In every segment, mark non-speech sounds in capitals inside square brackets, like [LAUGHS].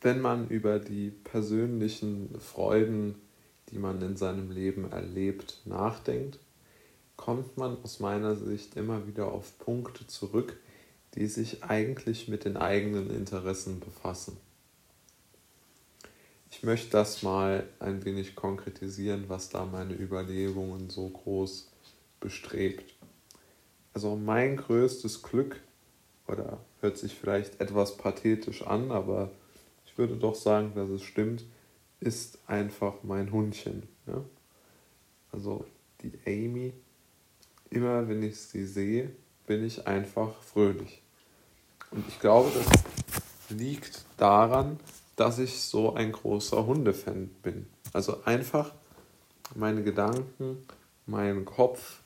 wenn man über die persönlichen Freuden, die man in seinem Leben erlebt, nachdenkt, kommt man aus meiner Sicht immer wieder auf Punkte zurück, die sich eigentlich mit den eigenen Interessen befassen. Ich möchte das mal ein wenig konkretisieren, was da meine Überlegungen so groß bestrebt. Also mein größtes Glück, oder hört sich vielleicht etwas pathetisch an, aber würde doch sagen, dass es stimmt, ist einfach mein Hundchen. Ja? Also die Amy, immer wenn ich sie sehe, bin ich einfach fröhlich. Und ich glaube, das liegt daran, dass ich so ein großer Hundefan bin. Also einfach meine Gedanken, mein Kopf,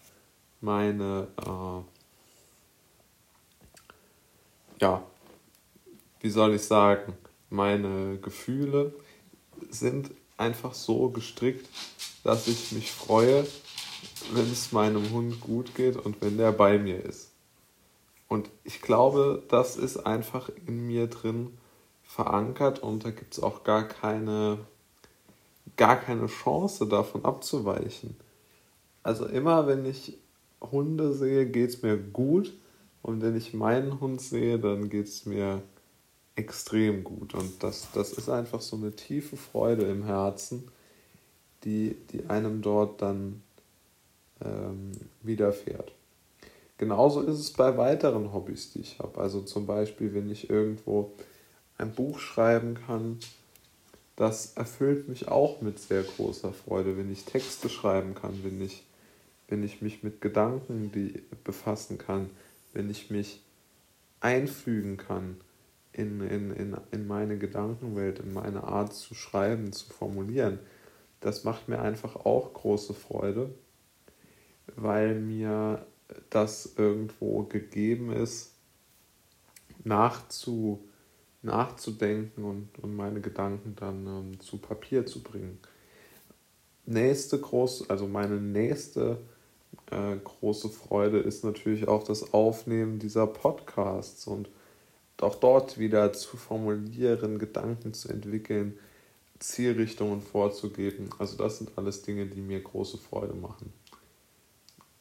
meine, äh, ja, wie soll ich sagen, meine Gefühle sind einfach so gestrickt, dass ich mich freue, wenn es meinem Hund gut geht und wenn der bei mir ist. Und ich glaube, das ist einfach in mir drin verankert und da gibt es auch gar keine, gar keine Chance davon abzuweichen. Also immer wenn ich Hunde sehe, geht es mir gut und wenn ich meinen Hund sehe, dann geht es mir extrem gut. Und das, das ist einfach so eine tiefe Freude im Herzen, die, die einem dort dann ähm, widerfährt. Genauso ist es bei weiteren Hobbys, die ich habe. Also zum Beispiel, wenn ich irgendwo ein Buch schreiben kann, das erfüllt mich auch mit sehr großer Freude, wenn ich Texte schreiben kann, wenn ich, wenn ich mich mit Gedanken die befassen kann, wenn ich mich einfügen kann in, in, in, in meine Gedankenwelt, in meine Art zu schreiben, zu formulieren. Das macht mir einfach auch große Freude, weil mir das irgendwo gegeben ist, nachzu, nachzudenken und, und meine Gedanken dann ähm, zu Papier zu bringen. Nächste groß, also meine nächste äh, große Freude ist natürlich auch das Aufnehmen dieser Podcasts und auch dort wieder zu formulieren, Gedanken zu entwickeln, Zielrichtungen vorzugeben. Also das sind alles Dinge, die mir große Freude machen.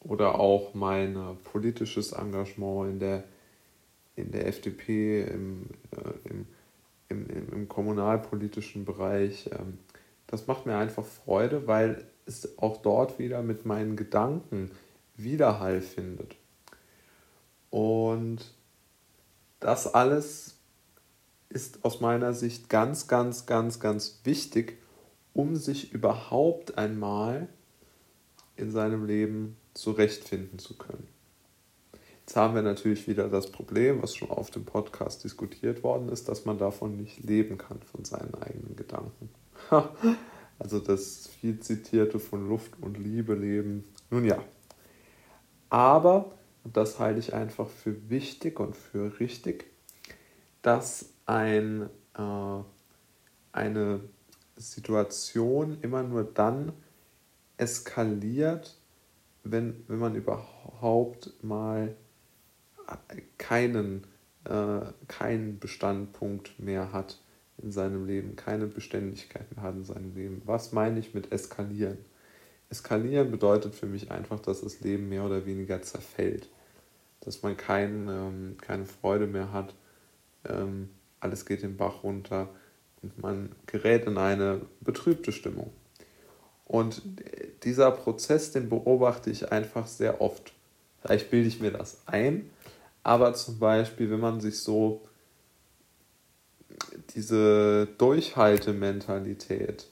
Oder auch mein politisches Engagement in der in der FDP, im, äh, im, im, im, kommunalpolitischen Bereich. Ähm, das macht mir einfach Freude, weil es auch dort wieder mit meinen Gedanken Widerhall findet. Und das alles ist aus meiner Sicht ganz, ganz, ganz, ganz wichtig, um sich überhaupt einmal in seinem Leben zurechtfinden zu können. Jetzt haben wir natürlich wieder das Problem, was schon auf dem Podcast diskutiert worden ist, dass man davon nicht leben kann, von seinen eigenen Gedanken. also das viel zitierte von Luft und Liebe leben. Nun ja. Aber, und das halte ich einfach für wichtig und für richtig, dass ein, äh, eine Situation immer nur dann eskaliert, wenn, wenn man überhaupt mal keinen, äh, keinen Bestandpunkt mehr hat in seinem Leben, keine Beständigkeit mehr hat in seinem Leben. Was meine ich mit eskalieren? Eskalieren bedeutet für mich einfach, dass das Leben mehr oder weniger zerfällt, dass man kein, ähm, keine Freude mehr hat, ähm, alles geht den Bach runter und man gerät in eine betrübte Stimmung. Und dieser Prozess, den beobachte ich einfach sehr oft. Vielleicht bilde ich mir das ein, aber zum Beispiel, wenn man sich so diese Durchhaltementalität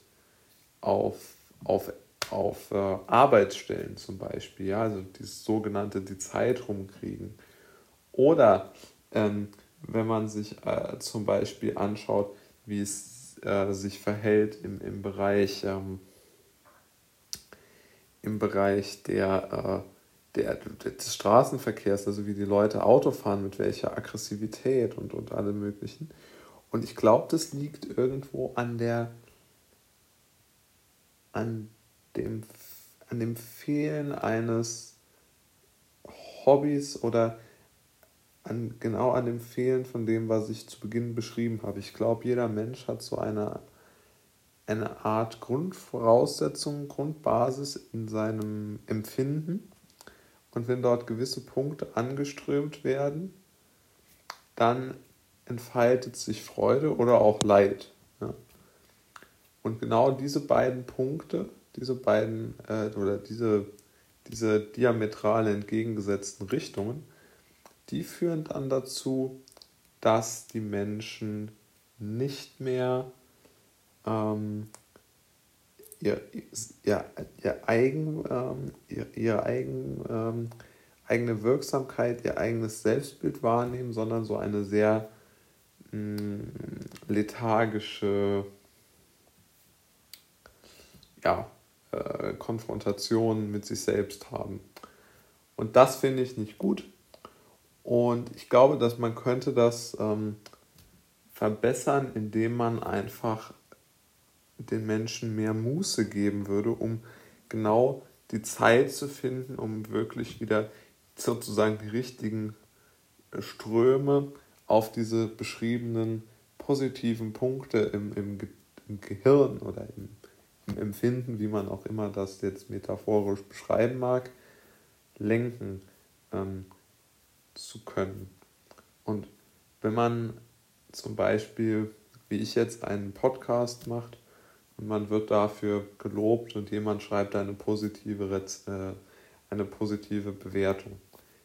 auf, auf, auf äh, Arbeitsstellen zum Beispiel, ja, also dieses sogenannte die Zeit rumkriegen. Oder ähm, wenn man sich äh, zum Beispiel anschaut, wie es äh, sich verhält im, im Bereich, ähm, im Bereich der äh, der, des Straßenverkehrs, also wie die Leute Auto fahren, mit welcher Aggressivität und, und allem möglichen. Und ich glaube, das liegt irgendwo an der, an dem, an dem Fehlen eines Hobbys oder an, genau an dem Fehlen von dem, was ich zu Beginn beschrieben habe. Ich glaube, jeder Mensch hat so eine, eine Art Grundvoraussetzung, Grundbasis in seinem Empfinden. Und wenn dort gewisse Punkte angeströmt werden, dann entfaltet sich Freude oder auch Leid. Ja. Und genau diese beiden Punkte, diese beiden äh, oder diese, diese diametral entgegengesetzten Richtungen, die führen dann dazu, dass die Menschen nicht mehr ähm, ihr, ihr, ihr, eigen, ähm, ihr, ihr eigen, ähm, eigene Wirksamkeit, ihr eigenes Selbstbild wahrnehmen, sondern so eine sehr mh, mm, lethargische ja, äh, Konfrontation mit sich selbst haben. Und das finde ich nicht gut. Und ich glaube, dass man könnte das ähm, verbessern, indem man einfach den Menschen mehr Muße geben würde, um genau die Zeit zu finden, um wirklich wieder sozusagen die richtigen äh, Ströme auf diese beschriebenen positiven Punkte im, im, im Gehirn oder im Empfinden, wie man auch immer das jetzt metaphorisch beschreiben mag, lenken. Ähm, zu können. Und wenn man zum Beispiel, wie ich jetzt, einen Podcast macht und man wird dafür gelobt und jemand schreibt eine positive, äh, eine positive Bewertung,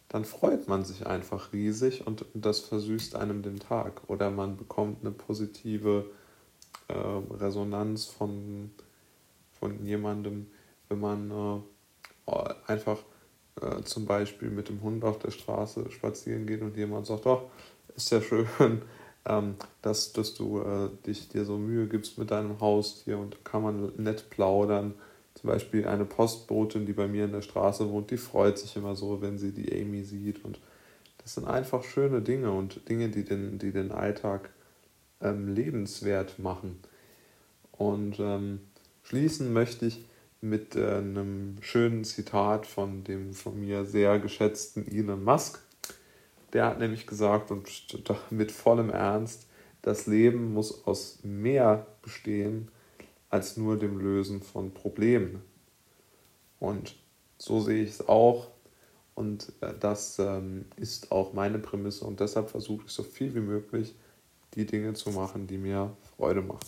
dann freut man sich einfach riesig und das versüßt einem den Tag. Oder man bekommt eine positive äh, Resonanz von, von jemandem, wenn man äh, einfach äh, zum Beispiel mit dem Hund auf der Straße spazieren geht und jemand sagt, doch, ist ja schön, [LAUGHS] ähm, dass, dass du äh, dich dir so Mühe gibst mit deinem Haustier und kann man nett plaudern. Zum Beispiel eine Postbotin, die bei mir in der Straße wohnt, die freut sich immer so, wenn sie die Amy sieht. Und das sind einfach schöne Dinge und Dinge, die den, die den Alltag ähm, lebenswert machen. Und ähm, schließen möchte ich mit äh, einem schönen Zitat von dem von mir sehr geschätzten Elon Musk. Der hat nämlich gesagt, und mit vollem Ernst, das Leben muss aus mehr bestehen als nur dem Lösen von Problemen. Und so sehe ich es auch. Und äh, das ähm, ist auch meine Prämisse. Und deshalb versuche ich so viel wie möglich die Dinge zu machen, die mir Freude machen.